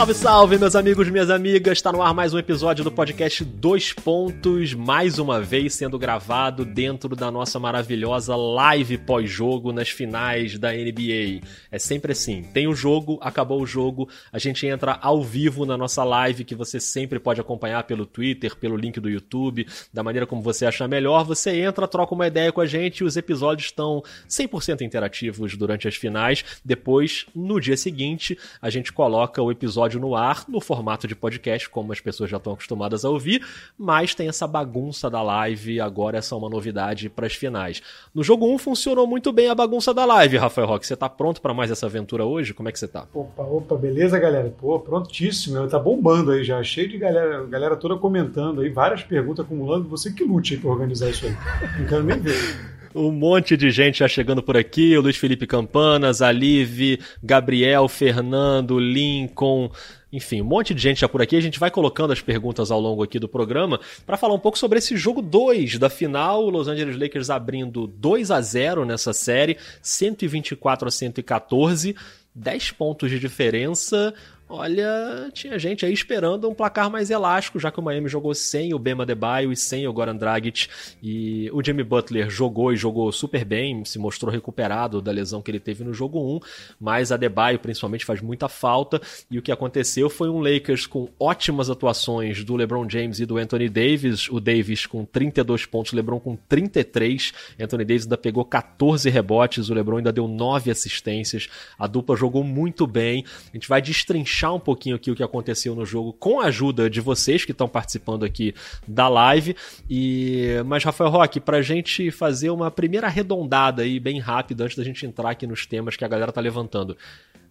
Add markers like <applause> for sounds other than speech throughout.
Salve, salve, meus amigos, minhas amigas. Está no ar mais um episódio do podcast Dois Pontos, mais uma vez sendo gravado dentro da nossa maravilhosa live pós-jogo nas finais da NBA. É sempre assim: tem o jogo, acabou o jogo, a gente entra ao vivo na nossa live, que você sempre pode acompanhar pelo Twitter, pelo link do YouTube, da maneira como você achar melhor. Você entra, troca uma ideia com a gente os episódios estão 100% interativos durante as finais. Depois, no dia seguinte, a gente coloca o episódio episódio no ar, no formato de podcast, como as pessoas já estão acostumadas a ouvir, mas tem essa bagunça da live, agora essa é uma novidade para as finais. No jogo 1 funcionou muito bem a bagunça da live, Rafael Roque. Você tá pronto para mais essa aventura hoje? Como é que você tá? Opa, opa, beleza, galera? Pô, prontíssimo. Tá bombando aí já, cheio de galera, galera toda comentando aí, várias perguntas acumulando. Você que lute aí pra organizar isso aí. Não quero nem ver. Um monte de gente já chegando por aqui. O Luiz Felipe Campanas, a Liv, Gabriel, Fernando, Lincoln. Enfim, um monte de gente já por aqui. A gente vai colocando as perguntas ao longo aqui do programa para falar um pouco sobre esse jogo 2 da final. Los Angeles Lakers abrindo 2 a 0 nessa série, 124 a 114, 10 pontos de diferença. Olha, tinha gente aí esperando um placar mais elástico, já que o Miami jogou sem o Bema Debaio e sem o Goran Dragic. E o Jimmy Butler jogou e jogou super bem, se mostrou recuperado da lesão que ele teve no jogo 1, mas a Debaio principalmente faz muita falta. E o que aconteceu foi um Lakers com ótimas atuações do LeBron James e do Anthony Davis. O Davis com 32 pontos, o LeBron com 33. Anthony Davis ainda pegou 14 rebotes, o LeBron ainda deu 9 assistências. A dupla jogou muito bem. A gente vai destrinchar destrinchar um pouquinho aqui o que aconteceu no jogo com a ajuda de vocês que estão participando aqui da live. E mas Rafael Roque, para a gente fazer uma primeira arredondada aí bem rápida antes da gente entrar aqui nos temas que a galera tá levantando.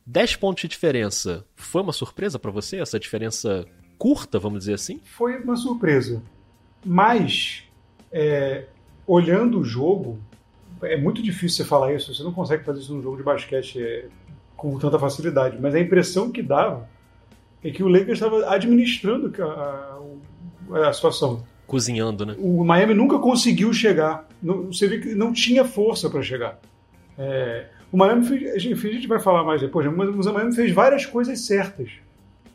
10 pontos de diferença. Foi uma surpresa para você essa diferença curta, vamos dizer assim? Foi uma surpresa. Mas é, olhando o jogo, é muito difícil você falar isso. Você não consegue fazer isso num jogo de basquete. É, com tanta facilidade. Mas a impressão que dava é que o Lakers estava administrando a, a, a, situação. Cozinhando, né? O Miami nunca conseguiu chegar. Você vê que não tinha força para chegar. É, o Miami fez, a gente vai falar mais depois, mas o Miami fez várias coisas certas,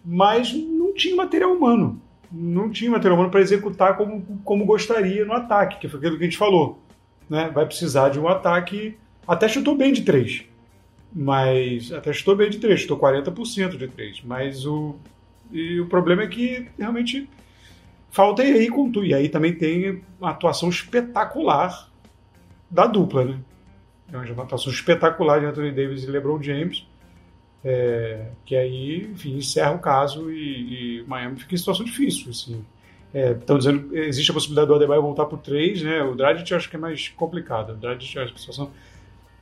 mas não tinha material humano. Não tinha material humano para executar como, como gostaria no ataque, que foi aquilo que a gente falou. Né? Vai precisar de um ataque. Até chutou bem de três mas até estou bem de 3, estou 40% de 3. Mas o, e o problema é que realmente falta aí com tu. E aí também tem uma atuação espetacular da dupla, né? É uma atuação espetacular de Anthony Davis e LeBron James. É, que aí, enfim, encerra o caso e, e Miami fica em situação difícil. Assim. Estão é, dizendo existe a possibilidade do Adebayo voltar para o 3, né? O Dragic eu acho que é mais complicado. O Dragic, a situação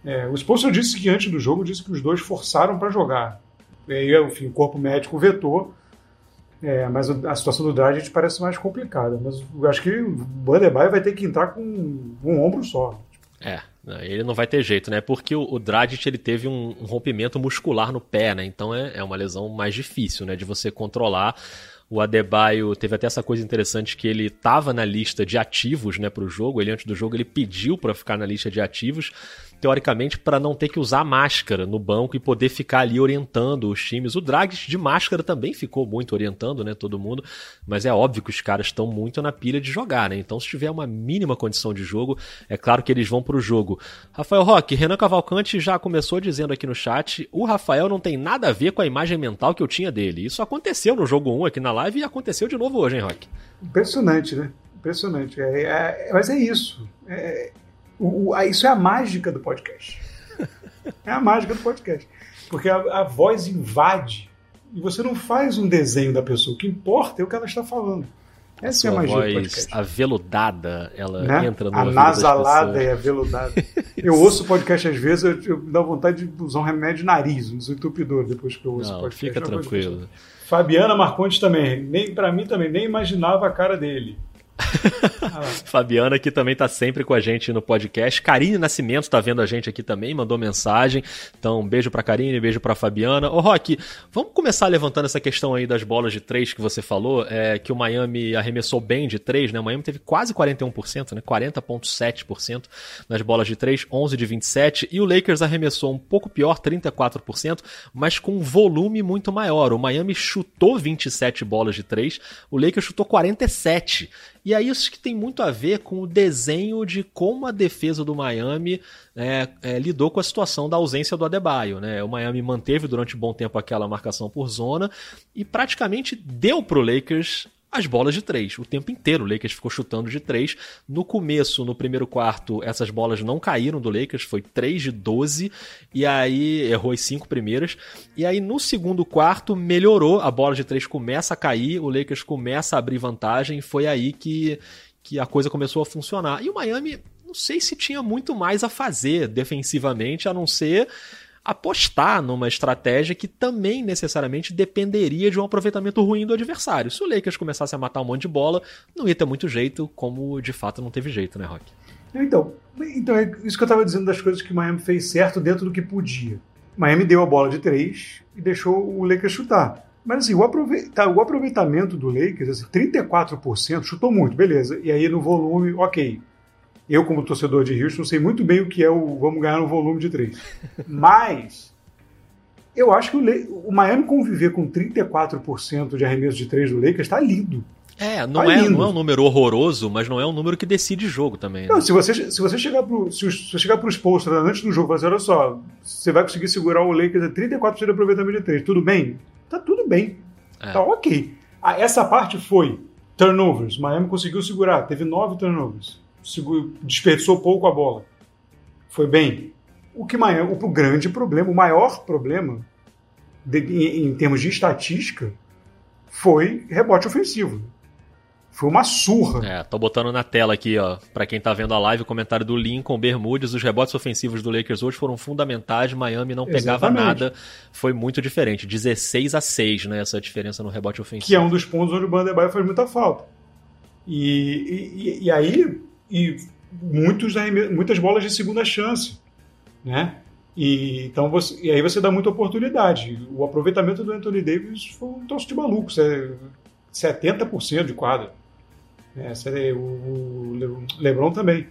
é, o sponsor disse que antes do jogo disse que os dois forçaram para jogar. E aí, enfim, o corpo médico vetou. É, mas a situação do Dragic parece mais complicada. Mas eu acho que o Bandebaio vai ter que entrar com um ombro só. É, ele não vai ter jeito, né? Porque o, o Dragic ele teve um, um, rompimento muscular no pé, né? Então é, é uma lesão mais difícil, né? De você controlar. O Adebayo teve até essa coisa interessante que ele estava na lista de ativos, né, para o jogo. Ele antes do jogo ele pediu para ficar na lista de ativos teoricamente, para não ter que usar máscara no banco e poder ficar ali orientando os times. O Dragic de máscara também ficou muito orientando, né, todo mundo, mas é óbvio que os caras estão muito na pilha de jogar, né? Então, se tiver uma mínima condição de jogo, é claro que eles vão para o jogo. Rafael Roque, Renan Cavalcante já começou dizendo aqui no chat: o Rafael não tem nada a ver com a imagem mental que eu tinha dele. Isso aconteceu no jogo 1 aqui na live e aconteceu de novo hoje, hein, Roque? Impressionante, né? Impressionante. É, é, mas é isso. É, o, o, isso é a mágica do podcast. <laughs> É a mágica do podcast. Porque a, a voz invade e você não faz um desenho da pessoa. O que importa é o que ela está falando. Essa é a magia voz do podcast. aveludada, ela né? entra no A nasalada e aveludada. eu ouço o podcast às vezes, eu, eu dá vontade de usar um remédio de nariz, um desentupidor, depois que eu ouço Não, o podcast. Fica tranquilo. Fabiana Marcontes também, nem para mim também, nem imaginava a cara dele. <laughs> Fabiana que também tá sempre com a gente no podcast. Karine Nascimento tá vendo a gente aqui também, mandou mensagem. Então, um beijo pra Karine, beijo pra Fabiana. Ô, Rock, vamos começar levantando essa questão aí das bolas de três que você falou, é, que o Miami arremessou bem de três, né? O Miami teve quase 41%, né? 40,7% nas bolas de três, 11 de 27, e o Lakers arremessou um pouco pior, 34%, mas com um volume muito maior. O Miami chutou 27 bolas de três, o Lakers chutou 47. E aí isso que tem muito a ver com o desenho de como a defesa do Miami é, é, lidou com a situação da ausência do Adebayo. Né? O Miami manteve durante um bom tempo aquela marcação por zona e praticamente deu para o Lakers as bolas de três. O tempo inteiro o Lakers ficou chutando de três. No começo, no primeiro quarto, essas bolas não caíram do Lakers, foi 3 de 12, e aí errou as cinco primeiras. E aí no segundo quarto melhorou, a bola de três começa a cair, o Lakers começa a abrir vantagem, foi aí que, que a coisa começou a funcionar. E o Miami, não sei se tinha muito mais a fazer defensivamente, a não ser apostar numa estratégia que também necessariamente dependeria de um aproveitamento ruim do adversário. Se o Lakers começasse a matar um monte de bola, não ia ter muito jeito, como de fato não teve jeito, né, Rock? Então, então é isso que eu estava dizendo das coisas que o Miami fez certo dentro do que podia. Miami deu a bola de três e deixou o Lakers chutar. Mas assim, o, aproveitamento, o aproveitamento do Lakers, assim, 34%, chutou muito, beleza. E aí no volume, ok eu, como torcedor de Houston, sei muito bem o que é o vamos ganhar no volume de três. <laughs> Mas eu acho que o, o Miami conviver com 34% de arremesso de três do Lakers está lindo. É, não, tá é, não é um número horroroso, mas não é um número que decide jogo também. Né? Não, se você, se você chegar para se você chegar pro Spolstra antes do jogo e falar assim, olha só, você vai conseguir segurar o Lakers a 34% de aproveitamento de três, tudo bem? Tá tudo bem. É. Tá ok. Ah, essa parte foi turnovers. Miami conseguiu segurar, teve nove turnovers desperdiçou pouco a bola. Foi bem. O que maior, o grande problema, o maior problema de, em, em termos de estatística foi rebote ofensivo. Foi uma surra. É, tô botando na tela aqui, ó, para quem tá vendo a live, o comentário do Lincoln Bermudes, os rebotes ofensivos do Lakers hoje foram fundamentais, Miami não pegava Exatamente. nada, foi muito diferente, 16 a 6, né, essa diferença no rebote ofensivo. Que é um dos pontos onde o Bandebaio faz muita falta. E, e, e aí, e muitos, muitas bolas de segunda chance, né? E, então você, e aí você dá muita oportunidade. O aproveitamento do Anthony Davis foi um troço de maluco, 70% de quadra. Né? O LeBron também,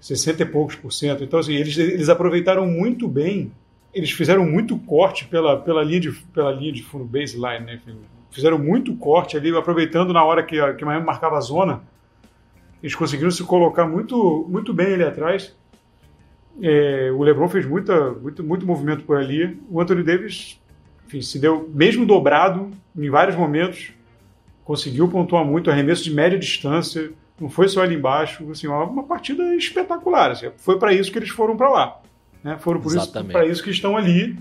60 e poucos por cento. Então, assim, eles, eles aproveitaram muito bem, eles fizeram muito corte pela, pela, linha, de, pela linha de fundo baseline, né? Fizeram muito corte ali, aproveitando na hora que, que Miami marcava a zona eles conseguiram se colocar muito, muito bem ali atrás. É, o LeBron fez muita, muito, muito movimento por ali. O Anthony Davis, enfim, se deu, mesmo dobrado, em vários momentos, conseguiu pontuar muito, arremesso de média distância, não foi só ali embaixo, assim, uma partida espetacular. Assim, foi para isso que eles foram para lá. Né? Foram para isso que estão ali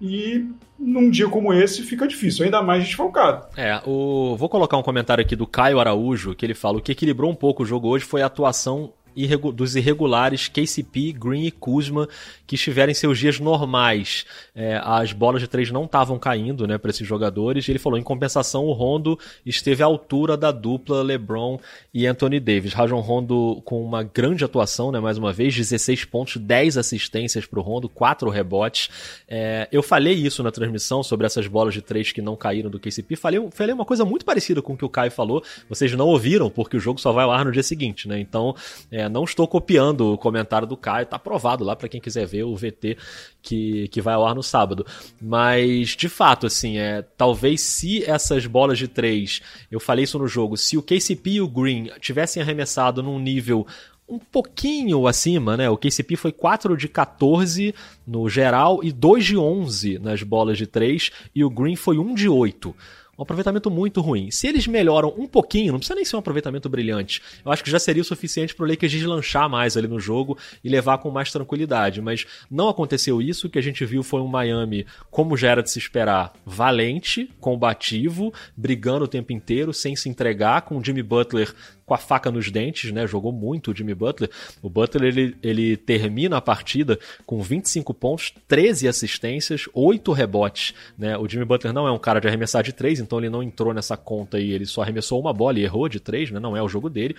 e num dia como esse fica difícil, ainda mais desfalcado. É, o... vou colocar um comentário aqui do Caio Araújo, que ele fala: o que equilibrou um pouco o jogo hoje foi a atuação dos irregulares KCP, Green e Kuzma, que estiverem em seus dias normais. É, as bolas de três não estavam caindo né, para esses jogadores. E ele falou: em compensação, o Rondo esteve à altura da dupla LeBron e Anthony Davis. Rajon Rondo com uma grande atuação, né, mais uma vez, 16 pontos, 10 assistências para o Rondo, 4 rebotes. É, eu falei isso na transmissão sobre essas bolas de três que não caíram do KCP. Falei, falei uma coisa muito parecida com o que o Caio falou. Vocês não ouviram, porque o jogo só vai ao ar no dia seguinte, né? Então, é, não estou copiando o comentário do Caio, tá aprovado lá para quem quiser ver o VT que, que vai ao ar no sábado. Mas, de fato, assim, é, talvez se essas bolas de três, eu falei isso no jogo, se o KCP e o Green tivessem arremessado num nível um pouquinho acima, né? O KCP foi 4 de 14 no geral e 2 de 11 nas bolas de 3 e o Green foi 1 de 8 um aproveitamento muito ruim. Se eles melhoram um pouquinho, não precisa nem ser um aproveitamento brilhante, eu acho que já seria o suficiente para o Lakers deslanchar mais ali no jogo e levar com mais tranquilidade. Mas não aconteceu isso. O que a gente viu foi um Miami, como já era de se esperar, valente, combativo, brigando o tempo inteiro, sem se entregar, com o Jimmy Butler com a faca nos dentes, né? Jogou muito o Jimmy Butler. O Butler ele, ele termina a partida com 25 pontos, 13 assistências, 8 rebotes, né? O Jimmy Butler não é um cara de arremessar de 3, então ele não entrou nessa conta e ele só arremessou uma bola e errou de 3, né? Não é o jogo dele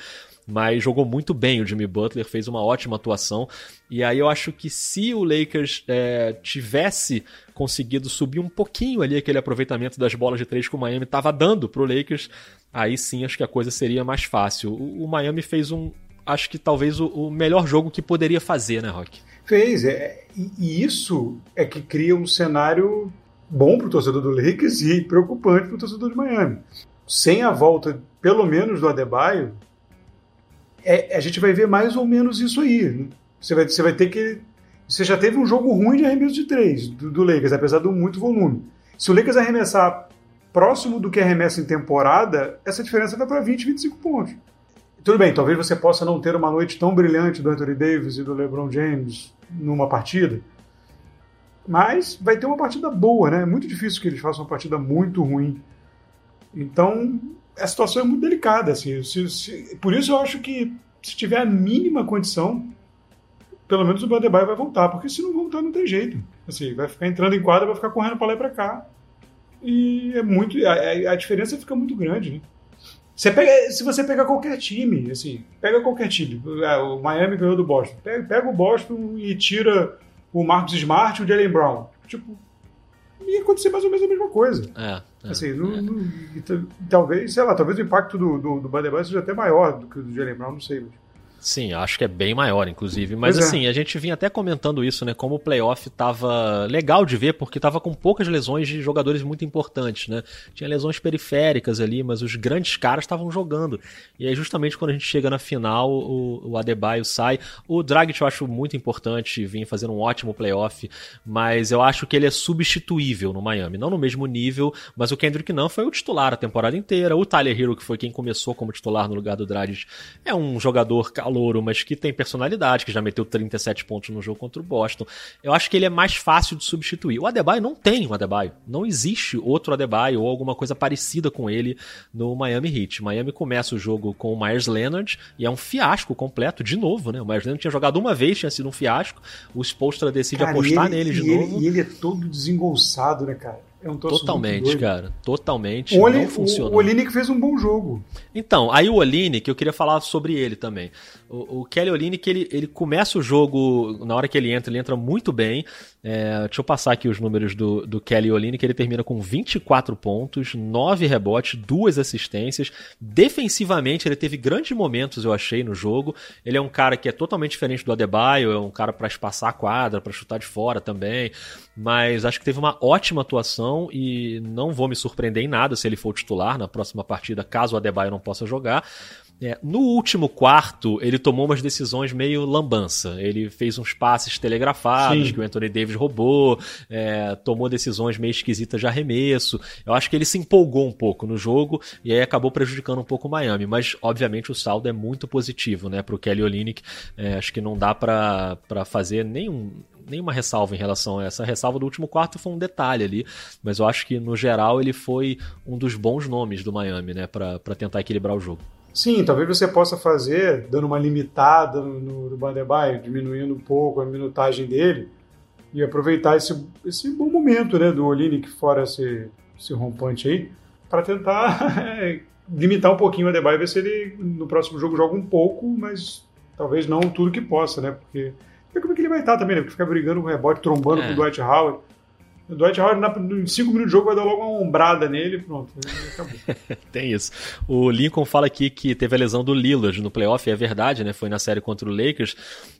mas jogou muito bem o Jimmy Butler, fez uma ótima atuação. E aí eu acho que se o Lakers é, tivesse conseguido subir um pouquinho ali aquele aproveitamento das bolas de três que o Miami estava dando para o Lakers, aí sim acho que a coisa seria mais fácil. O, o Miami fez um, acho que talvez o, o, melhor jogo que poderia fazer, né, Rock? Fez, é, e, isso é que cria um cenário bom para o torcedor do Lakers e preocupante para o torcedor de Miami. Sem a volta, pelo menos, do Adebayo, é, a gente vai ver mais ou menos isso aí. Né? Você, vai, você vai ter que. Você já teve um jogo ruim de arremesso de três do, do Lakers, apesar do muito volume. Se o Lakers arremessar próximo do que arremessa em temporada, essa diferença vai para 20, 25 pontos. Tudo bem, talvez você possa não ter uma noite tão brilhante do Anthony Davis e do LeBron James numa partida, mas vai ter uma partida boa, né? É muito difícil que eles façam uma partida muito ruim. Então, a situação é muito delicada. Assim, se, se, por isso eu acho que se tiver a mínima condição, pelo menos o Bandebaio vai voltar, porque se não voltar não tem jeito. Assim, vai ficar entrando em quadra, vai ficar correndo para lá e para cá. E é muito a, a, diferença fica muito grande, né? Você pega, se você pegar qualquer time, assim, pega qualquer time, ah, o Miami ganhou do Boston, pega, pega o Boston e tira o Marcos Smart e o Jalen Brown. Tipo, ia acontecer mais ou menos a mesma coisa. É. É, assim, no, é. no, talvez, sei lá, talvez o impacto do, do, do seja até maior do que o do Jalen Brown, não sei. Mas... Sim, acho que é bem maior, inclusive. Mas pois é. assim, é. a gente vinha até comentando isso, né? Como o playoff tava legal de ver, porque tava com poucas lesões de jogadores muito importantes, né? Tinha lesões periféricas ali, mas os grandes caras estavam jogando. E aí, justamente quando a gente chega na final, o, o Adebayo sai. O Dragic eu acho muito importante, vinha fazendo um ótimo playoff, mas eu acho que ele é substituível no Miami. Não no mesmo nível, mas o Kendrick não foi o titular a temporada inteira. O Tyler Hero, que foi quem começou como titular no lugar do Dragic, é um jogador calouro, mas que tem personalidade, que já meteu 37 pontos no jogo contra o Boston. Eu acho que ele é mais fácil de substituir. O Adebayo não tem um Adebayo. Não existe outro Adebayo ou alguma coisa parecida com ele no Miami Heat. Miami começa o jogo com o Myers Leonard e é um fiasco completo, de novo, né? O Myers Leonard tinha jogado uma vez, tinha sido um fiasco. O Spolstra decide cara, apostar ele, nele de e novo. Ele, e ele é todo desengolçado, né, cara? É um Totalmente, cara. Totalmente. O Oli, não funcionou. O Olinick fez um bom jogo. Então, aí o Olinick, eu queria falar sobre ele também. O, o Kelly Olinick, ele, ele começa o jogo, na hora que ele entra, ele entra muito bem. É, deixa eu passar aqui os números do, do Kelly Olinick. Ele termina com 24 pontos, 9 rebotes, 2 assistências. Defensivamente, ele teve grandes momentos, eu achei, no jogo. Ele é um cara que é totalmente diferente do Adebayo, é um cara para espaçar a quadra, para chutar de fora também. Mas acho que teve uma ótima atuação e não vou me surpreender em nada se ele for titular na próxima partida, caso o Adebayo não possa jogar. É, no último quarto, ele tomou umas decisões meio lambança. Ele fez uns passes telegrafados Sim. que o Anthony Davis roubou, é, tomou decisões meio esquisitas de arremesso. Eu acho que ele se empolgou um pouco no jogo e aí acabou prejudicando um pouco o Miami. Mas, obviamente, o saldo é muito positivo né, para o Kelly Olynyk. É, acho que não dá para fazer nenhum, nenhuma ressalva em relação a essa. A ressalva do último quarto foi um detalhe ali, mas eu acho que no geral ele foi um dos bons nomes do Miami, né, para tentar equilibrar o jogo. Sim, talvez você possa fazer, dando uma limitada no, no Bandebaio, diminuindo um pouco a minutagem dele e aproveitar esse, esse bom momento né, do Olinick fora esse, esse rompante aí, para tentar <laughs> é, limitar um pouquinho o Adebayo, ver se ele no próximo jogo joga um pouco, mas talvez não tudo que possa, né? Porque como é que ele vai estar também, né? Porque ficar brigando com o rebote, trombando é. com o Dwight Howard. O Dwight Howard, em 5 minutos de jogo, vai dar logo uma ombrada nele pronto, acabou. <laughs> Tem isso. O Lincoln fala aqui que teve a lesão do Lillard no playoff, é verdade, né? Foi na série contra o Lakers,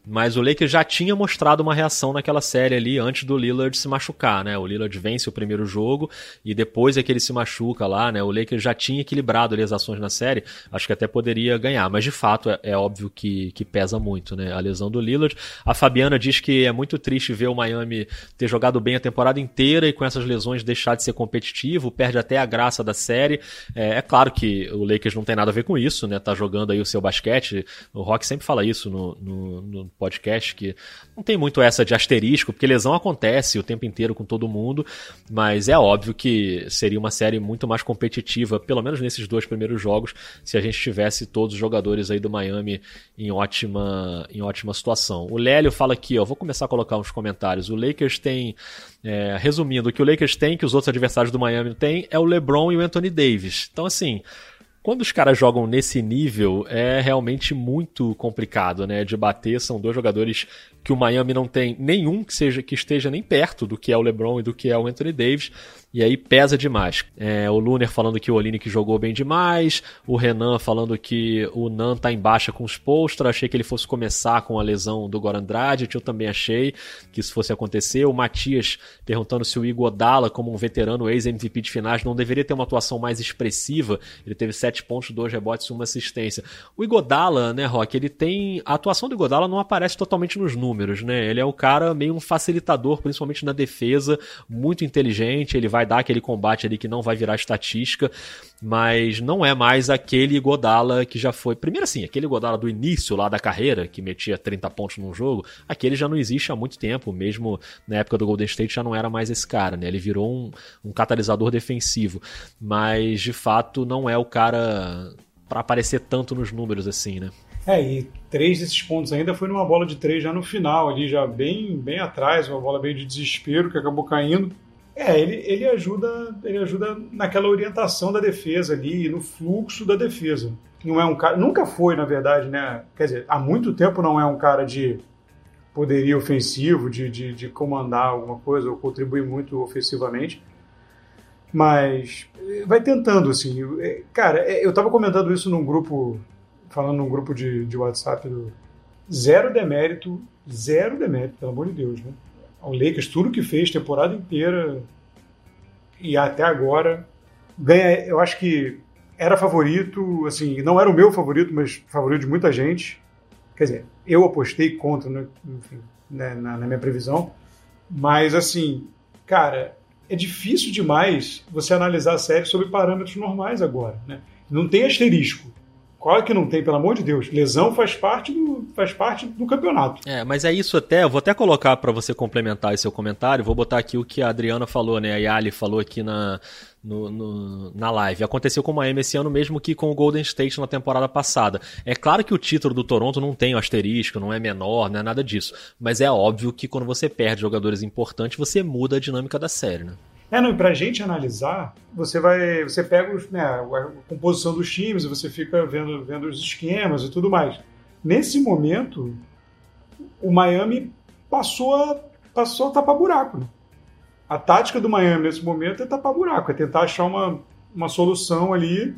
mas o Lakers já tinha mostrado uma reação naquela série ali antes do Lillard se machucar, né? O Lillard vence o primeiro jogo e depois é que ele se machuca lá, né? O Lakers já tinha equilibrado ali as ações na série, acho que até poderia ganhar, mas de fato é, é óbvio que, que pesa muito, né? A lesão do Lillard. A Fabiana diz que é muito triste ver o Miami ter jogado bem a temporada inteira inteira e com essas lesões deixar de ser competitivo, perde até a graça da série. É, é, claro que o Lakers não tem nada a ver com isso, né? Tá jogando aí o seu basquete. O Rock sempre fala isso no, no, no podcast, que não tem muito essa de asterisco, porque lesão acontece o tempo inteiro com todo mundo, mas é óbvio que seria uma série muito mais competitiva, pelo menos nesses dois primeiros jogos, se a gente tivesse todos os jogadores aí do Miami em ótima, em ótima situação. O Lélio fala aqui, ó, vou começar a colocar uns comentários. O Lakers tem, é, resumindo, o que o Lakers tem, que os outros adversários do Miami têm, é o LeBron e o Anthony Davis. Então, assim, quando os caras jogam nesse nível, é realmente muito complicado, né? De bater. São dois jogadores que o Miami não tem nenhum que seja que esteja nem perto do que é o LeBron e do que é o Anthony Davis. E aí pesa demais. É, o Luner falando que o Olinick jogou bem demais. O Renan falando que o Nan tá em baixa com os Postra. Achei que ele fosse começar com a lesão do Goran Dragic. Eu também achei que isso fosse acontecer. O Matias perguntando se o Igor Dalla, como um veterano ex-MVP de finais, não deveria ter uma atuação mais expressiva. Ele teve 7 pontos, 2 rebotes e uma assistência. O Igor Dalla, né, Rock, ele tem... A atuação do Igor Dalla não aparece totalmente nos números, né? Ele é o cara meio um facilitador, principalmente na defesa, muito inteligente. Ele vai vai dar aquele combate ali que não vai virar estatística, mas não é mais aquele Godala que já foi. Primeiro assim, aquele Godala do início lá da carreira, que metia 30 pontos num jogo, aquele já não existe há muito tempo, mesmo na época do Golden State já não era mais esse cara, né? Ele virou um, um catalisador defensivo, mas de fato não é o cara para aparecer tanto nos números assim, né? É, e três desses pontos ainda foi numa bola de três já no final, ali já bem, bem atrás, uma bola meio de desespero que acabou caindo. É, ele, ele ajuda ele ajuda naquela orientação da defesa ali, no fluxo da defesa. Não é um cara, nunca foi, na verdade, né? Quer dizer, há muito tempo não é um cara de poderia ofensivo, de, de, de comandar alguma coisa ou contribuir muito ofensivamente. Mas vai tentando, assim. É, cara, é, eu estava comentando isso num grupo, falando num grupo de, de WhatsApp do zero demérito, zero demérito, pelo amor de Deus, né? Ao Lakers, tudo que fez, temporada inteira e até agora, ganha. Eu acho que era favorito, assim, não era o meu favorito, mas favorito de muita gente. Quer dizer, eu apostei contra, né, enfim, né, na, na minha previsão. Mas, assim, cara, é difícil demais você analisar a série sobre parâmetros normais agora. Né? Não tem asterisco. É que não tem, pelo amor de Deus? Lesão faz parte do, faz parte do campeonato. É, mas é isso até, eu vou até colocar para você complementar esse seu comentário, vou botar aqui o que a Adriana falou, né? A Yali falou aqui na, no, no, na live. Aconteceu com o Miami esse ano mesmo que com o Golden State na temporada passada. É claro que o título do Toronto não tem asterisco, não é menor, não é nada disso. Mas é óbvio que quando você perde jogadores importantes, você muda a dinâmica da série, né? É, não, e pra gente analisar, você vai. Você pega né, a composição dos times, você fica vendo, vendo os esquemas e tudo mais. Nesse momento, o Miami passou a, passou a tapar buraco. Né? A tática do Miami nesse momento é tapar buraco, é tentar achar uma, uma solução ali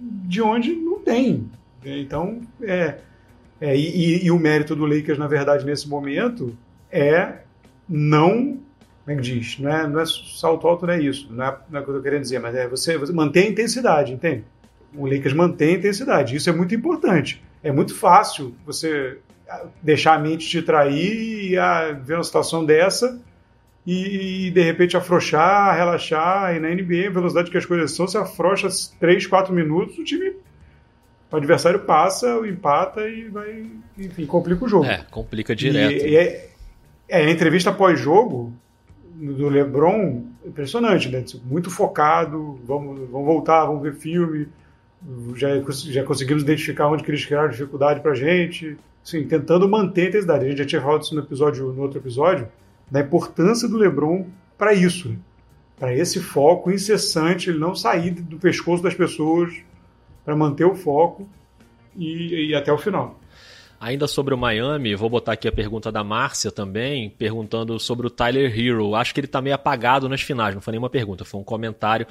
de onde não tem. Então, é. é e, e o mérito do Lakers, na verdade, nesse momento, é não como é que diz? Não é, não é salto alto, não é isso. Não é, não é o que eu tô querendo dizer, mas é você, você manter a intensidade, entende? O Lakers mantém a intensidade. Isso é muito importante. É muito fácil você ah, deixar a mente te trair e a, ver uma situação dessa e, de repente afrouxar, relaxar. E na NBA, a velocidade que as coisas são, você afrouxa 3, 4 minutos, o time. O adversário passa, o empata e vai. Enfim, complica o jogo. É, complica direto. E, e é, é, a entrevista pós-jogo do LeBron, impressionante, né? Muito focado, vamos, vamos voltar, vamos ver filme, já, já conseguimos identificar onde que eles criaram dificuldade pra gente, assim, tentando manter a intensidade. A gente já tinha falado isso no, episódio, no outro episódio, da importância do LeBron para isso, né? para esse foco incessante, ele não sair do pescoço das pessoas, para manter o foco e, e até o final. Ainda sobre o Miami, vou botar aqui a pergunta da Márcia também, perguntando sobre o Tyler Hero. Acho que ele tá meio apagado nas finais, não foi nenhuma pergunta, foi um comentário.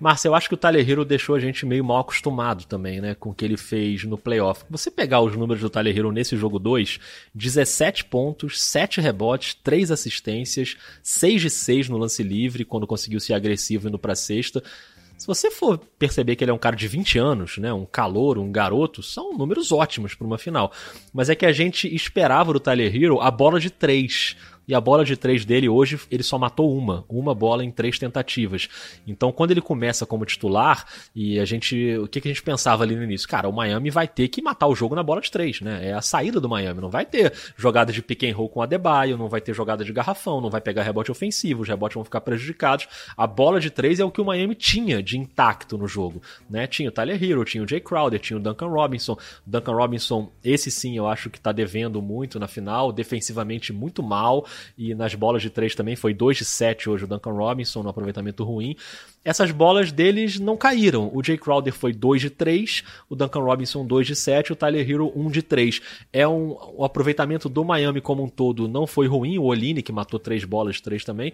Márcia, eu acho que o Tyler Hero deixou a gente meio mal acostumado também, né, com o que ele fez no playoff. Você pegar os números do Tyler Hero nesse jogo 2, 17 pontos, 7 rebotes, 3 assistências, 6 de 6 no lance livre, quando conseguiu ser agressivo indo pra sexta. Se você for perceber que ele é um cara de 20 anos, né, um calor, um garoto, são números ótimos para uma final. Mas é que a gente esperava do Tyler Hero a bola de 3. E a bola de três dele hoje ele só matou uma, uma bola em três tentativas. Então quando ele começa como titular e a gente, o que, que a gente pensava ali no início? Cara, o Miami vai ter que matar o jogo na bola de três, né? É a saída do Miami, não vai ter jogada de pick and roll com Adebayo, não vai ter jogada de garrafão, não vai pegar rebote ofensivo, os rebotes vão ficar prejudicados. A bola de três é o que o Miami tinha de intacto no jogo, né? Tinha o Tyler Hero, tinha o Jay Crowder, tinha o Duncan Robinson. Duncan Robinson, esse sim, eu acho que tá devendo muito na final, defensivamente muito mal e nas bolas de três também foi 2 de 7 hoje o Duncan Robinson no aproveitamento ruim. Essas bolas deles não caíram. O Jay Crowder foi 2 de 3, o Duncan Robinson 2 de 7, o Tyler Hero 1 de 3. É um, o aproveitamento do Miami como um todo não foi ruim, o Oline que matou 3 bolas 3 também,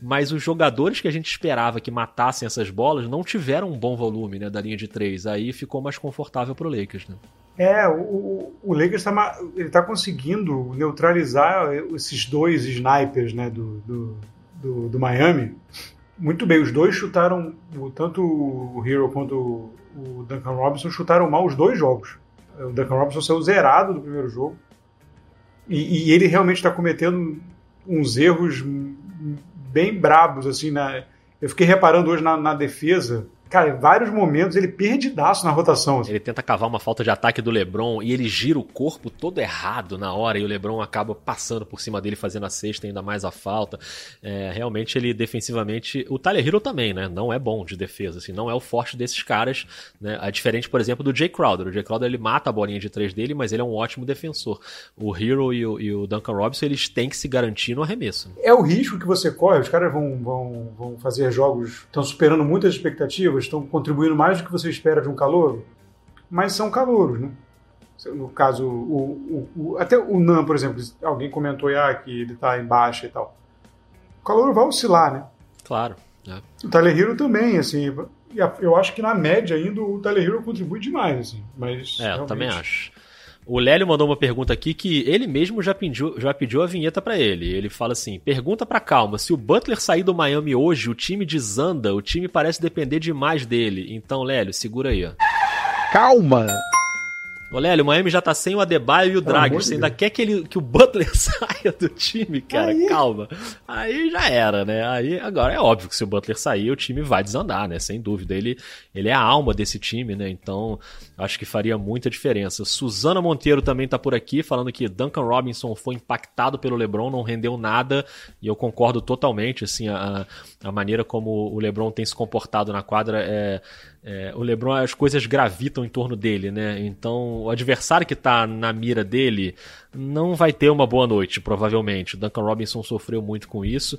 mas os jogadores que a gente esperava que matassem essas bolas não tiveram um bom volume né, da linha de 3. Aí ficou mais confortável para o Lakers. Né? É, o, o Lakers está ele tá conseguindo neutralizar esses dois snipers né, do, do, do, do Miami muito bem. Os dois chutaram, tanto o Hero quanto o Duncan Robinson chutaram mal os dois jogos. O Duncan Robinson saiu zerado do primeiro jogo. E, e ele realmente está cometendo uns erros bem brabos, assim, na, eu fiquei reparando hoje na, na defesa Cara, em vários momentos ele perdidaço na rotação. Assim. Ele tenta cavar uma falta de ataque do LeBron e ele gira o corpo todo errado na hora e o LeBron acaba passando por cima dele, fazendo a sexta, ainda mais a falta. É, realmente ele defensivamente. O Tyler Hero também, né? Não é bom de defesa, assim, não é o forte desses caras, né? É diferente, por exemplo, do Jay Crowder. O Jay Crowder ele mata a bolinha de três dele, mas ele é um ótimo defensor. O Hero e o, e o Duncan Robinson eles têm que se garantir no arremesso. É o risco que você corre, os caras vão, vão, vão fazer jogos, estão superando muitas expectativas estão contribuindo mais do que você espera de um calouro, mas são calouros, né? No caso, o, o, o, até o NAM, por exemplo, alguém comentou ah, que ele está em baixa e tal. O calouro vai oscilar, né? Claro. É. O Tyler Hero também, assim, eu acho que na média ainda o Tyler Hero contribui demais, assim, mas... É, realmente... também acho. O Lélio mandou uma pergunta aqui que ele mesmo já pediu, já pediu a vinheta para ele. Ele fala assim: pergunta para calma, se o Butler sair do Miami hoje, o time desanda, o time parece depender demais dele. Então, Lélio, segura aí, ó. Calma! Ô, Lélio, o Miami já tá sem o Adebayo e o Draghi. Você ainda quer que, ele, que o Butler <laughs> saia do time, cara? Aí... Calma. Aí já era, né? Aí agora é óbvio que se o Butler sair, o time vai desandar, né? Sem dúvida. Ele, ele é a alma desse time, né? Então acho que faria muita diferença. Suzana Monteiro também tá por aqui, falando que Duncan Robinson foi impactado pelo LeBron, não rendeu nada. E eu concordo totalmente, assim, a, a maneira como o LeBron tem se comportado na quadra é é, o LeBron, as coisas gravitam em torno dele, né? Então, o adversário que está na mira dele não vai ter uma boa noite, provavelmente. O Duncan Robinson sofreu muito com isso.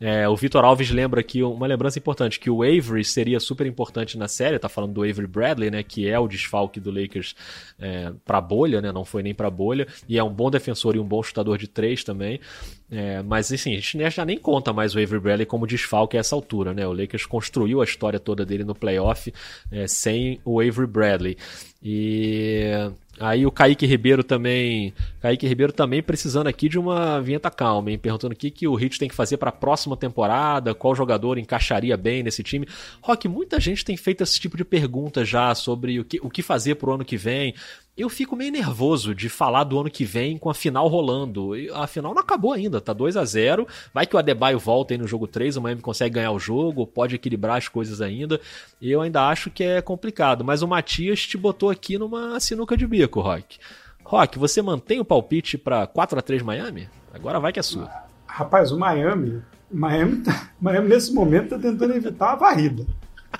É, o Vitor Alves lembra que uma lembrança importante que o Avery seria super importante na série, tá falando do Avery Bradley, né, que é o desfalque do Lakers é, para bolha, né, não foi nem para bolha, e é um bom defensor e um bom chutador de três também. É, mas assim, a gente já nem conta mais o Avery Bradley como desfalque a essa altura, né? O Lakers construiu a história toda dele no playoff é, sem o Avery Bradley. E Aí o Kaique Ribeiro também. Kaique Ribeiro também precisando aqui de uma vinheta calma, hein? Perguntando o que, que o Hit tem que fazer para a próxima temporada, qual jogador encaixaria bem nesse time. Rock, muita gente tem feito esse tipo de pergunta já sobre o que, o que fazer pro ano que vem eu fico meio nervoso de falar do ano que vem com a final rolando. A final não acabou ainda, tá 2 a 0 Vai que o Adebayo volta aí no jogo 3, o Miami consegue ganhar o jogo, pode equilibrar as coisas ainda. Eu ainda acho que é complicado, mas o Matias te botou aqui numa sinuca de bico, Rock. Rock, você mantém o palpite para 4 a 3 Miami? Agora vai que é sua. Rapaz, o Miami, Miami, tá, Miami nesse momento tá tentando evitar a varrida.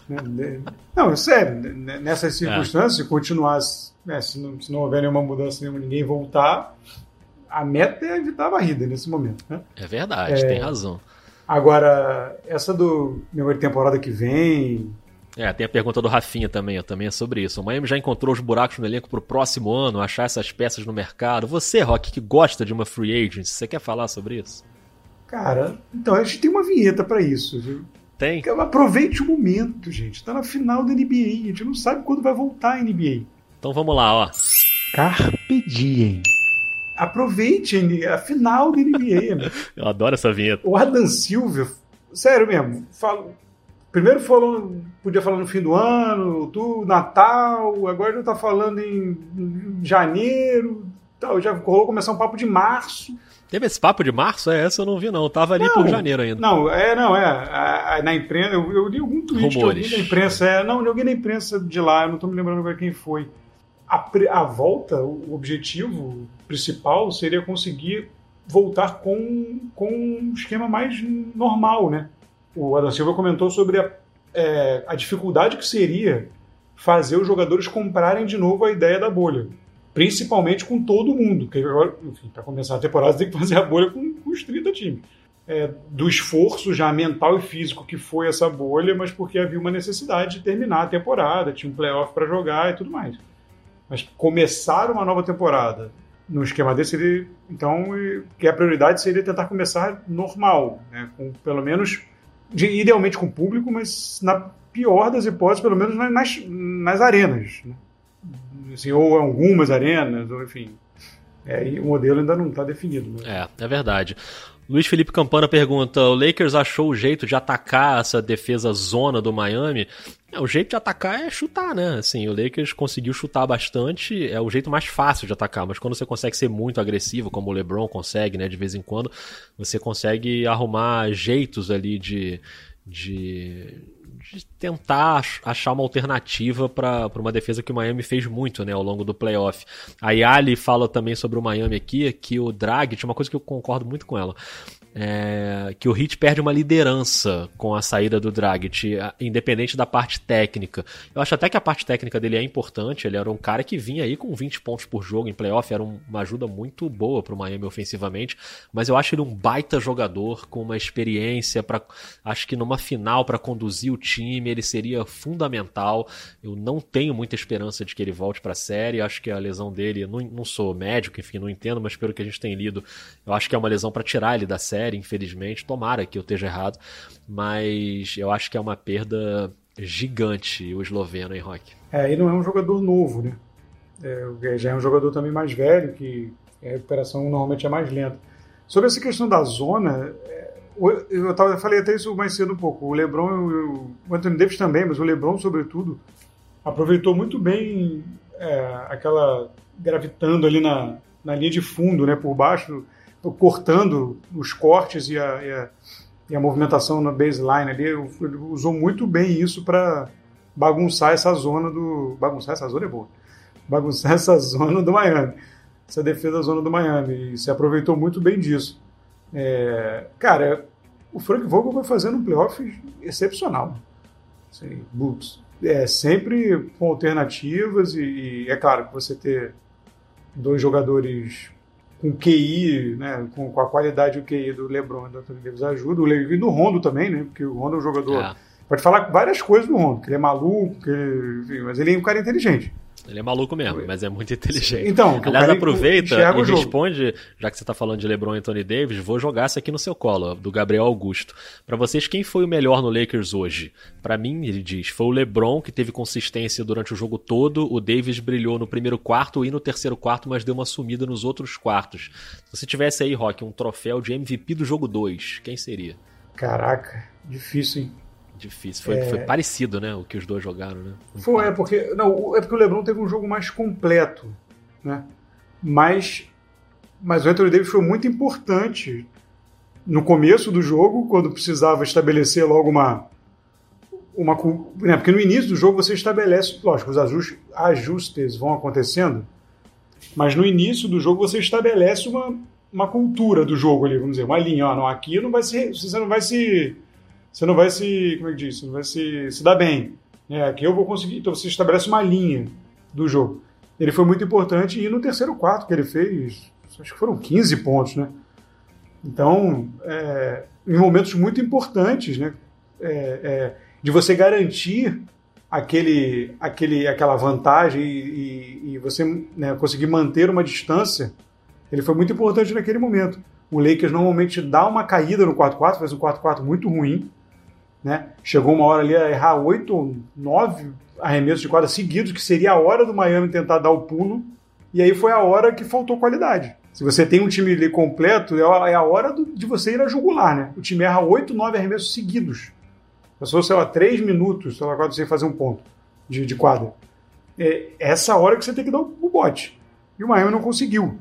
Né, não, sério, nessas é. circunstâncias, é. continuar né, se, não, se não houver nenhuma mudança, nenhuma, ninguém voltar, a meta é evitar a varrida nesse momento. Né? É verdade, é, tem razão. Agora, essa do de temporada que vem. É, tem a pergunta do Rafinha também, também é sobre isso. O Miami já encontrou os buracos no elenco para o próximo ano, achar essas peças no mercado. Você, Rock, que gosta de uma free agent, você quer falar sobre isso? Cara, então a gente tem uma vinheta para isso, viu? Tem. Aproveite o momento, gente. Tá na final da NBA. A gente não sabe quando vai voltar a NBA. Então vamos lá, ó. Carpe diem. Aproveite a final da NBA. <laughs> Eu adoro essa vinheta. O Adam Silva, sério mesmo, falo, primeiro falou, podia falar no fim do ano, do Natal, agora já tá falando em janeiro. tal. Já rolou começar um papo de março. Teve esse papo de março? É, essa eu não vi, não. Eu tava ali Não, por janeiro ainda. Não, é, não, é. A- a- na imprensa, eu, eu li algum tweet Rumores. alguém da imprensa. É, não, de alguém da imprensa de lá, eu não tô me lembrando agora quem foi. A, a volta, o objetivo principal seria conseguir voltar com, com um esquema mais normal, né? O Adam Silva comentou sobre a, é, a dificuldade que seria fazer os jogadores comprarem de novo a ideia da bolha. Principalmente com todo mundo. Porque agora, enfim, para começar a temporada, você tem que fazer a bolha com, com os 30 times. É, do esforço já mental e físico que foi essa bolha, mas porque havia uma necessidade de terminar a temporada, tinha um playoff para jogar e tudo mais. Mas começar uma nova temporada no esquema desse, ele, então, que a prioridade seria tentar começar normal, né? com pelo menos, de- idealmente com público, mas na pior das hipóteses, pelo menos na- nas, nas arenas. Né? Assim, ou algumas arenas, ou enfim. É, o modelo ainda não está definido. Né? É, é verdade. Luiz Felipe Campana pergunta: o Lakers achou o jeito de atacar essa defesa zona do Miami? É, o jeito de atacar é chutar, né? Assim, o Lakers conseguiu chutar bastante, é o jeito mais fácil de atacar, mas quando você consegue ser muito agressivo, como o LeBron consegue, né, de vez em quando, você consegue arrumar jeitos ali de. de de tentar ach- achar uma alternativa para uma defesa que o Miami fez muito né, ao longo do playoff. A Yali fala também sobre o Miami aqui, que o Drag, tinha uma coisa que eu concordo muito com ela, é, que o Heat perde uma liderança com a saída do Dragic, independente da parte técnica. Eu acho até que a parte técnica dele é importante, ele era um cara que vinha aí com 20 pontos por jogo em playoff, era um- uma ajuda muito boa para o Miami ofensivamente, mas eu acho ele um baita jogador com uma experiência para acho que numa final para conduzir o time, ele seria fundamental. Eu não tenho muita esperança de que ele volte para a série, acho que a lesão dele, não, não sou médico, enfim, não entendo, mas pelo que a gente tem lido, eu acho que é uma lesão para tirar ele da série, infelizmente. Tomara que eu esteja errado, mas eu acho que é uma perda gigante o esloveno, hein, Rock? É, e não é um jogador novo, né? É, já é um jogador também mais velho, que a recuperação normalmente é mais lenta. Sobre essa questão da zona, é, eu, tava, eu falei até isso mais cedo um pouco. O LeBron, o Anthony Davis também, mas o LeBron, sobretudo, aproveitou muito bem é, aquela gravitando ali na, na linha de fundo, né, por baixo, cortando os cortes e a, e a, e a movimentação na baseline ali. Ele usou muito bem isso para bagunçar essa zona do. Bagunçar essa zona é boa. Bagunçar <laughs> essa zona do Miami. Essa defesa da zona do Miami. E se aproveitou muito bem disso. É, cara, o Frank Vogel vai fazendo um playoff excepcional. Assim. É, sempre com alternativas e, e é claro que você ter dois jogadores com QI, né, com, com a qualidade do QI do LeBron e do Anthony Davis ajuda, o Le- e do Rondo também, né, porque o Rondo é um jogador É. Pode falar várias coisas do Rondo, que ele é maluco, que ele- enfim, mas ele é um cara inteligente. Ele é maluco mesmo, mas é muito inteligente. Então, Aliás, cara aproveita e responde, já que você está falando de LeBron e Anthony Davis, vou jogar essa aqui no seu colo, do Gabriel Augusto. Para vocês, quem foi o melhor no Lakers hoje? Para mim, ele diz, foi o LeBron que teve consistência durante o jogo todo, o Davis brilhou no primeiro quarto e no terceiro quarto, mas deu uma sumida nos outros quartos. Se você tivesse aí, Rock, um troféu de MVP do jogo 2, quem seria? Caraca, difícil, hein? Difícil. Foi, foi parecido, né? O que os dois jogaram, né? Foi, é porque, não, o- é porque o LeBron teve um jogo mais completo, né? Mas, mas o Anthony Davis foi muito importante no começo do jogo, quando precisava estabelecer logo uma uma né? porque no início do jogo você estabelece, lógico, os ajustes, ajustes vão acontecendo, mas no início do jogo você estabelece uma, uma cultura do jogo ali, vamos dizer, uma linha, ó, não, aqui não vai se, você não vai se você não vai se, como é que diz, você não vai se, se dar bem, né? Aqui eu vou conseguir, então você estabelece uma linha do jogo. Ele foi muito importante e no terceiro quarto que ele fez, acho que foram 15 pontos, né? Então, é, em momentos muito importantes, né? É, é, de você garantir aquele, aquele, aquela vantagem e, e- e você né, conseguir manter uma distância, ele foi muito importante naquele momento. O Lakers normalmente dá uma caída no 4-4, faz um 4-4 muito ruim. Né? Chegou uma hora ali a errar 8 ou 9 arremessos de quadra seguidos, que seria a hora do Miami tentar dar o pulo, e aí foi a hora que faltou qualidade. Se você tem um time ali completo, é a, é hora do- de você ir a jugular, né? O time erra 8, 9 arremessos seguidos. Passou, sei lá, 3 minutos, sei lá, quando você fazer um ponto de, de quadra. É essa hora que você tem que dar o, o bote. E o Miami não conseguiu.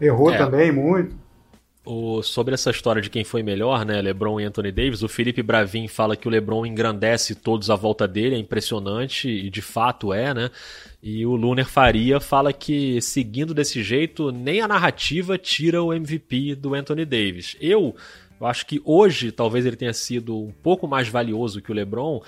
Errou É. também muito. O- sobre essa história de quem foi melhor, né, LeBron e Anthony Davis, o Felipe Bravin fala que o LeBron engrandece todos à volta dele, é impressionante e de fato é, né? E o Luner Faria fala que seguindo desse jeito, nem a narrativa tira o MVP do Anthony Davis. Eu, eu acho que hoje talvez ele tenha sido um pouco mais valioso que o LeBron,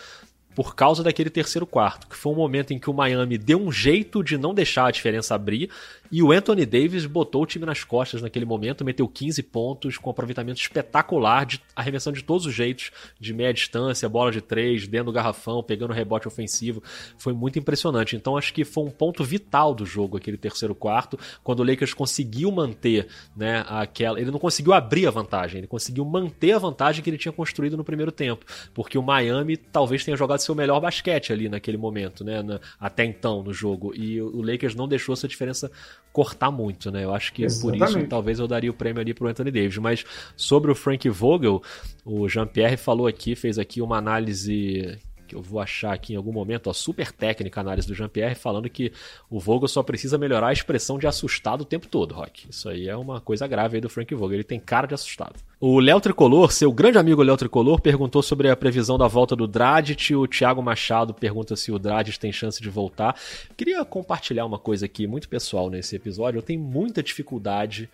por causa daquele terceiro quarto, que foi um momento em que o Miami deu um jeito de não deixar a diferença abrir e o Anthony Davis botou o time nas costas naquele momento, meteu 15 pontos com um aproveitamento espetacular, de arremessando de todos os jeitos, de meia distância, bola de três, dentro do garrafão, pegando rebote ofensivo. Foi muito impressionante. Então acho que foi um ponto vital do jogo aquele terceiro quarto, quando o Lakers conseguiu manter, né, aquela, ele não conseguiu abrir a vantagem, ele conseguiu manter a vantagem que ele tinha construído no primeiro tempo, porque o Miami talvez tenha jogado seu melhor basquete ali naquele momento, né, na- até então no jogo, e o o Lakers não deixou essa diferença cortar muito, né? Eu acho que por isso Exatamente. talvez eu daria o prêmio ali pro Anthony Davis, mas sobre o Frank Vogel, o Jean-Pierre falou aqui, fez aqui uma análise que eu vou achar aqui em algum momento, ó, super técnica a análise do Jean-Pierre, falando que o Vogel só precisa melhorar a expressão de assustado o tempo todo, Rock. Isso aí é uma coisa grave aí do Frank Vogel, ele tem cara de assustado. O Léo Tricolor, seu grande amigo Léo Tricolor, perguntou sobre a previsão da volta do Dragic, o Thiago Machado pergunta se o Dragic tem chance de voltar. Queria compartilhar uma coisa aqui muito pessoal nesse episódio, eu tenho muita dificuldade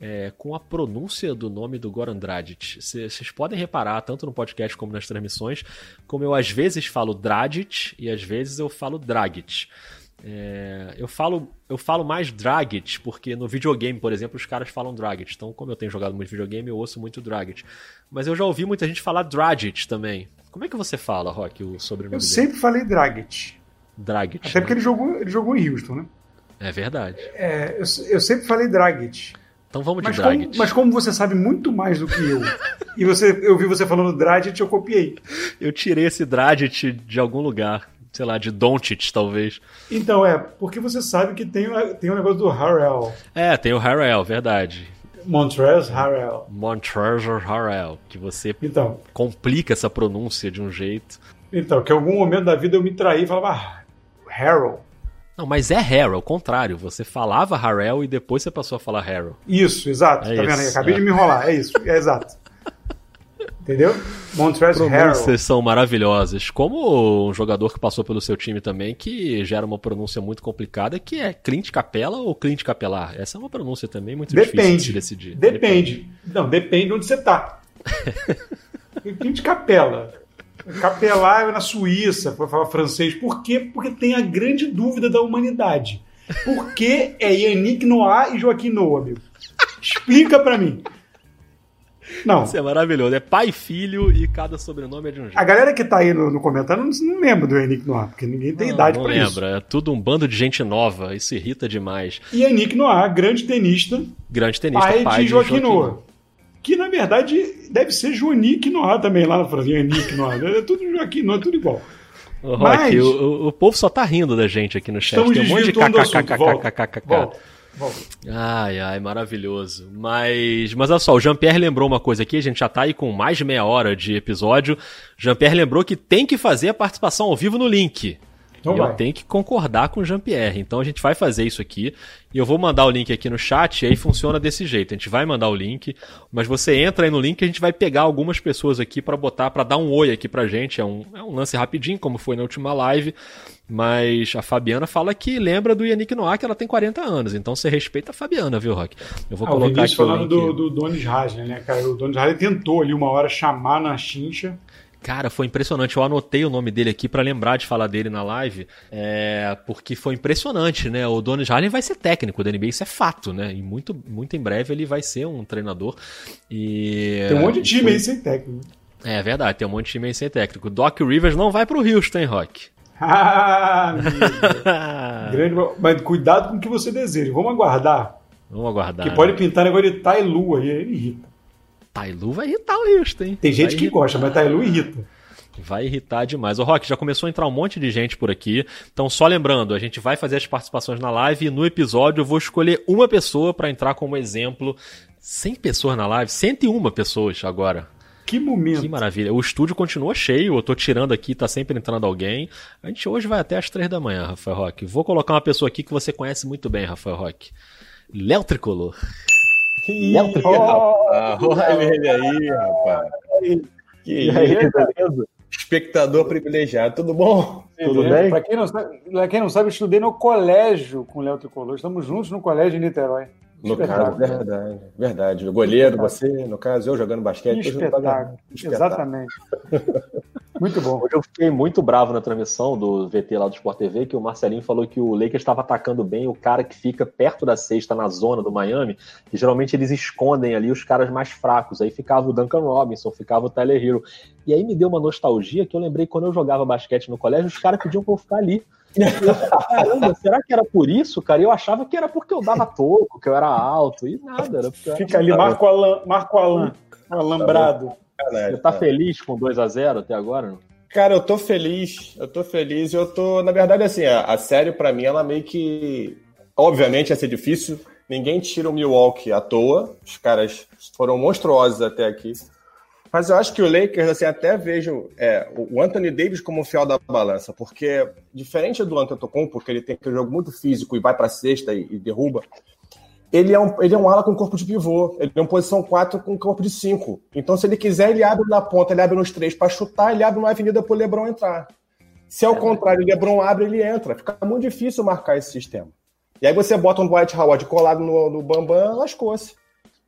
é, com a pronúncia do nome do Goran Dragic. Vocês podem reparar, tanto no podcast como nas transmissões, como eu às vezes falo Dragic e às vezes eu falo Dragic. É, eu, falo, eu falo mais Dragic, porque no videogame, por exemplo, os caras falam Dragic. Então, como eu tenho jogado muito videogame, eu ouço muito Dragic. Mas eu já ouvi muita gente falar Dragic também. Como é que você fala, Rock, o sobrenome Eu dele? sempre falei Dragic. Dragic. Até né? porque ele jogou, ele jogou em Houston, né? É verdade. É, eu, eu sempre falei Dragic. Então vamos de Mas Dragic. como, mas como você sabe muito mais do que eu, e você, eu vi você falando Dragic, eu copiei. Eu tirei esse Dragic de algum lugar. Sei lá, de Doncic, talvez. Então, é, porque você sabe que tem, tem o negócio do Harrell. É, tem o Harrell, verdade. Montrezl Harrell. Montrezl Harrell, que você Então, complica essa pronúncia de um jeito. então, que em algum momento da vida eu me traí e falava ah, Harrell. Não, mas é Harrell, ao contrário. Você falava Harrell e depois você passou a falar Harrell. Isso, exato. É tá vendo aí? isso, Acabei é. de me enrolar. É isso, é exato. Entendeu? Montrezl Harrell. São maravilhosas. Como um jogador que passou pelo seu time também, que gera uma pronúncia muito complicada, que é Clint Capela ou Clint Capelar. Essa é uma pronúncia também muito difícil de Depende. se decidir. Depende. Não, depende de onde você tá. <laughs> De capela? Capelar na Suíça, para falar francês. Por quê? Porque tem a grande dúvida da humanidade. Por que é Yannick Noah e Joaquim Noah, amigo? Explica pra mim. Não. Isso é maravilhoso. É pai filho e cada sobrenome é de um jeito. A galera que tá aí no, no comentário não, não lembra do Yannick Noah, porque ninguém tem Não, idade não pra isso. lembra. É tudo um bando de gente nova. Isso irrita demais. E Yannick Noah, grande tenista, Grande tenista, pai, pai, de Joaquim Noah que na verdade deve ser Joaquim Quinoa também lá na França. Joaquim Quinoa. É tudo Joaquim Quinoa, é tudo igual. Mas, o, o, povo só tá rindo da gente aqui no chat. Tem um monte de kkkkkk. Ai, ai, maravilhoso. Mas, mas olha só, o Jean-Pierre lembrou uma coisa aqui, a gente já tá aí com mais de meia hora de episódio. Jean-Pierre lembrou que tem que fazer a participação ao vivo no link. Então e vai. eu tenho que concordar com o Jean-Pierre. Então a gente vai fazer isso aqui. E eu vou mandar o link aqui no chat. E aí funciona desse jeito. A gente vai mandar o link. Mas você entra aí no link. A gente vai pegar algumas pessoas aqui pra botar, pra dar um oi aqui pra gente. É um, é um lance rapidinho, como foi na última live. Mas a Fabiana fala que lembra do Yannick Noah, que ela tem 40 anos. Então você respeita a Fabiana, viu, Rock? Eu vou Ah, o colocar aqui o falando link. do, do Donis Haslem, né, cara? O Donis Haslem tentou ali uma hora chamar na chincha. Cara, foi impressionante. Eu anotei o nome dele aqui pra lembrar de falar dele na live, é, porque foi impressionante, né? O Donis Harlem vai ser técnico da NBA, isso é fato, né? E muito, muito em breve ele vai ser um treinador. E Tem um monte de time foi- aí sem técnico. É verdade, tem um monte de time aí sem técnico. Doc Rivers não vai pro Houston, hein, Rock? <laughs> Ah. Grande, mas cuidado com o que você deseja. Vamos aguardar. Vamos aguardar. Que pode pintar negócio de Tailu aí, ele irrita. Tailu vai irritar o Houston, hein? Tem gente Vai que irritar. gosta, mas Tailu irrita. Vai irritar demais. O Rock, já começou a entrar um monte de gente por aqui. Então, só lembrando, a gente vai fazer as participações na live e no episódio eu vou escolher uma pessoa para entrar como exemplo. 100 pessoas na live, 101 pessoas agora. Que momento. Que maravilha. O estúdio continua cheio, eu tô tirando aqui, tá sempre entrando alguém. A gente hoje vai até às 3 da manhã, Rafael Roque. Vou colocar uma pessoa aqui que você conhece muito bem, Rafael Roque. Léo Tricolor. Léo Tricolor. Oh, olha ele aí, rapaz. Que e beleza? Espectador privilegiado, tudo bom? Tudo bem? Para quem, não sabe, quem não sabe, eu estudei no colégio com o Léo Tricolor. Estamos juntos no colégio em Niterói. No caso, verdade, verdade. O goleiro, você, no caso, eu jogando basquete. Espetáculo. Exatamente. <laughs> Muito bom. Hoje eu fiquei muito bravo na transmissão do VT lá do Sport TV, que o Marcelinho falou que o Lakers estava atacando bem o cara que fica perto da cesta na zona do Miami, que geralmente eles escondem ali os caras mais fracos. Aí ficava o Duncan Robinson, ficava o Tyler Hero. E aí me deu uma nostalgia que eu lembrei quando eu jogava basquete no colégio, os caras pediam pra eu ficar ali. Caramba, será que era por isso, cara? Eu achava que era porque eu dava toco, que eu era alto, e nada. Era Fica ali, Marco Alan, Marco Alan, alambrado. Você tá feliz com 2 a 0 até agora? Não? Cara, eu tô feliz, eu tô feliz, eu tô, na verdade, assim, a, a série para mim, ela meio que, obviamente ia ser difícil, ninguém tira o Milwaukee à toa, os caras foram monstruosos até aqui, mas eu acho que o Lakers, assim, até vejo é, o Anthony Davis como o fiel da balança, porque diferente do Antetokounmpo, que ele tem aquele jogo muito físico e vai para cesta e, e derruba, ele é um, ele é um ala com corpo de pivô. Ele é uma posição 4 com corpo de 5. Então, se ele quiser, ele abre na ponta, ele abre nos três para chutar, ele abre uma avenida para o Lebron entrar. Se ao é, contrário, o Lebron abre, ele entra. Fica muito difícil marcar esse sistema. E aí você bota um Dwight Howard colado no, no Bambam, lascou-se.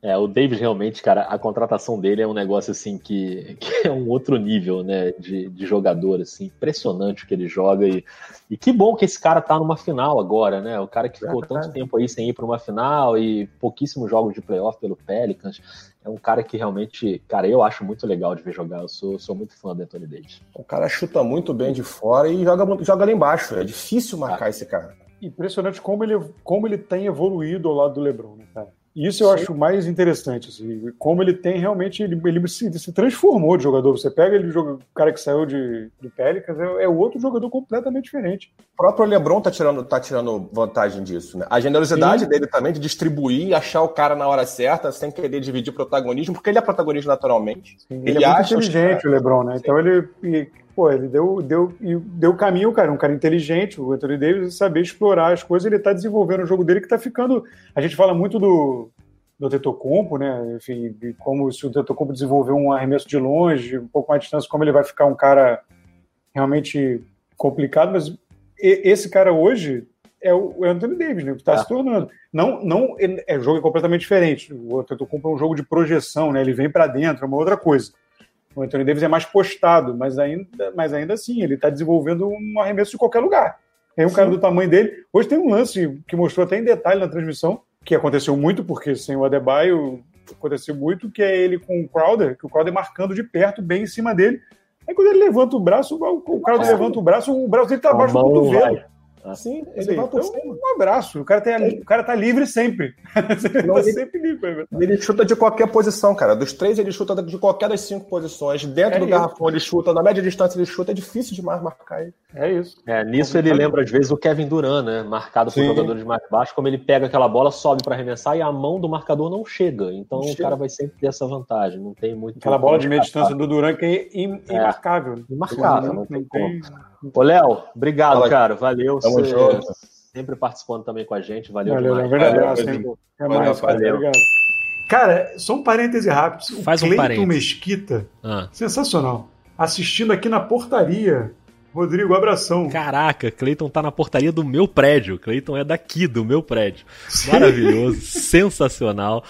É, o Davis realmente, cara, a contratação dele é um negócio assim que, <laughs> que é um outro nível, né, de, de jogador, assim, impressionante o que ele joga e, e que bom que esse cara tá numa final agora, né, o cara que ficou tanto tempo aí sem ir para uma final e pouquíssimos jogos de playoff pelo Pelicans, é um cara que realmente, cara, eu acho muito legal de ver jogar, eu sou, sou muito fã do Anthony Davis. O cara chuta muito bem de fora e joga, joga lá embaixo, é difícil marcar ah. esse cara. Impressionante como ele, como ele tem evoluído ao lado do LeBron, né, cara? Isso eu Sim. acho mais interessante, assim, como ele tem realmente, ele, ele se, se, transformou de jogador. Você pega ele, o cara que saiu de, do Pelicans, é, é outro jogador completamente diferente. O próprio LeBron tá tirando, tá tirando vantagem disso, né? A generosidade Sim. dele também de distribuir, achar o cara na hora certa, sem querer dividir protagonismo, porque ele é protagonista naturalmente. Sim, ele, ele, é acha inteligente, o LeBron, né? Então ele, pô, ele deu, deu, deu caminho, cara, um cara inteligente, o Anthony Davis, saber explorar as coisas, ele está desenvolvendo o jogo dele que está ficando. A gente fala muito do, do Tetocompo, né? Enfim, de como se o Tetocompo desenvolver um arremesso de longe, um pouco mais de distância, como ele vai ficar um cara realmente complicado, mas esse cara hoje é o Anthony Davis, né? Que está é. se tornando. Não, não, é, o jogo é completamente diferente. O Tetocompo é um jogo de projeção, né? Ele vem para dentro, é uma outra coisa. O Anthony Davis é mais postado, mas ainda, mas ainda assim, ele está desenvolvendo um arremesso de qualquer lugar. Tem um Sim. cara do tamanho dele. Hoje tem um lance que mostrou até em detalhe na transmissão, que aconteceu muito, porque sem o Adebayo aconteceu muito, que é ele com o Crowder, que o Crowder marcando de perto, bem em cima dele. Aí quando ele levanta o braço, o Crowder levanta o braço, o braço dele tá abaixo do cotovelo. Assim, ele vai por então, Um abraço. O cara, tem, o cara tá livre sempre. <laughs> Não, tá ele, sempre livre. Ele chuta de qualquer posição, cara. Dos três, ele chuta de qualquer das cinco posições. Dentro é do isso. garrafão, ele chuta. Na média distância, ele chuta. É difícil demais marcar ele. É isso. É, nisso ele lembra, às vezes, o Kevin Durant, né? Marcado por Sim. jogadores mais baixos. Como ele pega aquela bola, sobe para arremessar e a mão do marcador não chega. Então não o chega. cara vai sempre ter essa vantagem. Não tem muito. Aquela bola de meia distância do Durant que é, im é. imarcável. Imarcável, não, não, tem, tem como. Ô, Léo, obrigado, Fala, cara. Valeu. Tamo você junto. sempre participando também com a gente. Valeu, valeu demais. Verdade, valeu, valeu, valeu, mais, valeu. Obrigado. Cara, só um parêntese rápido. Faz o um Cleiton Mesquita, ah. sensacional. Assistindo aqui na portaria Rodrigo, abração. Caraca, Cleiton tá na portaria do meu prédio. Cleiton é daqui, do meu prédio. Maravilhoso, sensacional.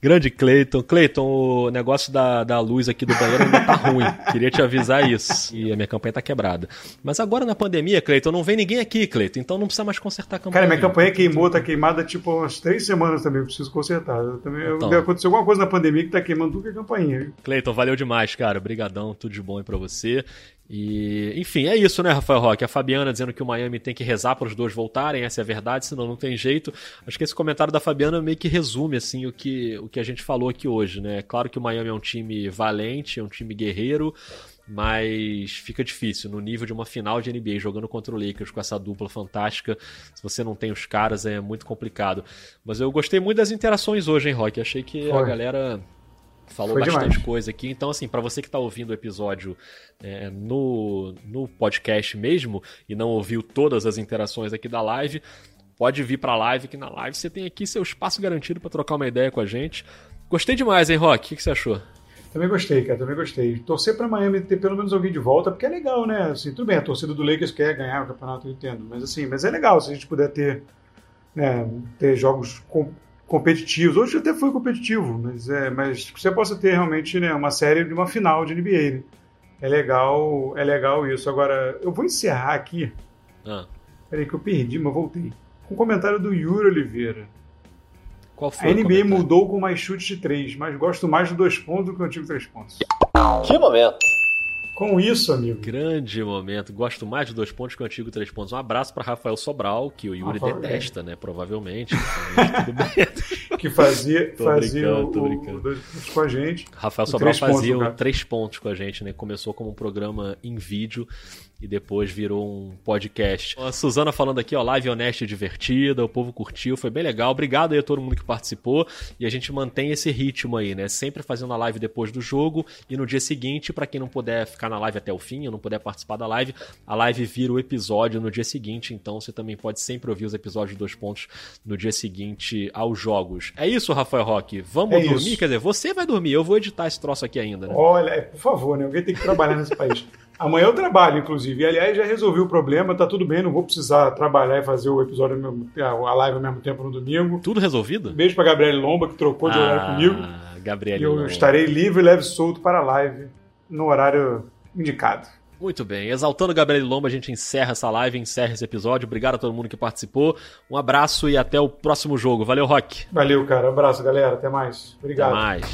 Grande Cleiton. Cleiton, o negócio da, da luz aqui do banheiro ainda tá ruim. Queria te avisar isso. E a minha campanha tá quebrada. Mas agora na pandemia, Cleiton, não vem ninguém aqui, Cleiton. Então não precisa mais consertar a campanha. Cara, minha campanha queimou, tá queimada tipo umas três semanas também. Eu preciso consertar. Eu também, então. Aconteceu alguma coisa na pandemia que tá queimando tudo que é campainha. Cleiton, valeu demais, cara. Obrigadão, tudo de bom aí pra você. E, enfim, é isso, né, Rafael Roque? A Fabiana dizendo que o Miami tem que rezar para os dois voltarem, essa é a verdade, senão não tem jeito. Acho que esse comentário da Fabiana meio que resume assim o que, o que a gente falou aqui hoje, né? Claro que o Miami é um time valente, é um time guerreiro, mas fica difícil no nível de uma final de NBA jogando contra o Lakers com essa dupla fantástica. Se você não tem os caras, é muito complicado. Mas eu gostei muito das interações hoje, hein, Rock? Achei que Foi. a galera falou Foi bastante demais. coisa aqui. Então, assim, para você que está ouvindo o episódio é, no, no podcast mesmo e não ouviu todas as interações aqui da live, pode vir pra live, que na live você tem aqui seu espaço garantido para trocar uma ideia com a gente. Gostei demais, hein, Rock? O que, que você achou? Também gostei, cara, também gostei. Torcer para Miami ter pelo menos alguém de volta, porque é legal, né? Assim, tudo bem, a torcida do Lakers quer ganhar o campeonato, eu entendo. Mas assim, mas é legal se a gente puder ter, né, ter jogos com, competitivos. Hoje até foi competitivo, mas, é, mas você possa ter realmente né, uma série de uma final de NBA. Né? É legal, é legal isso. Agora, eu vou encerrar aqui. Ah. Peraí que eu perdi, mas voltei. Com o comentário do Yuri Oliveira. Qual foi a NBA mudou com mais chutes de três, mas gosto mais de dois pontos do que o antigo três pontos. Que momento! Com isso, amigo. Grande momento. Gosto mais de dois pontos que o antigo três pontos. Um abraço para Rafael Sobral, que o Yuri Rafael, detesta, né? Provavelmente. <laughs> que fazia, fazia brincando, o, tô brincando. o dois pontos com a gente. Rafael Sobral fazia pontos, o três pontos com a gente, né? Começou como um programa em vídeo e depois virou um podcast. A Suzana falando aqui, ó, live honesta e divertida, o povo curtiu, foi bem legal. Obrigado aí a todo mundo que participou e a gente mantém esse ritmo aí, né? Sempre fazendo a live depois do jogo e no dia seguinte, para quem não puder ficar na live até o fim, ou não puder participar da live, a live vira o episódio no dia seguinte, então você também pode sempre ouvir os episódios dos pontos no dia seguinte aos jogos. É isso, Rafael Roque. Vamos é dormir? Isso. Quer dizer, você vai dormir, eu vou editar esse troço aqui ainda, né? Olha, por favor, né? Alguém tem que trabalhar nesse país. Amanhã eu trabalho, inclusive. E, aliás, já resolvi o problema, tá tudo bem, não vou precisar trabalhar e fazer o episódio, a live ao mesmo tempo no domingo. Tudo resolvido? Beijo pra Gabriele Lomba, que trocou de ah, horário comigo. Gabriele e eu Lomba. estarei livre e leve solto para a live no horário indicado. Muito bem. Exaltando Gabriel Lomba, a gente encerra essa live, encerra esse episódio. Obrigado a todo mundo que participou. Um abraço e até o próximo jogo. Valeu, Rock. Valeu, cara. Um abraço, galera. Até mais. Obrigado. Até mais.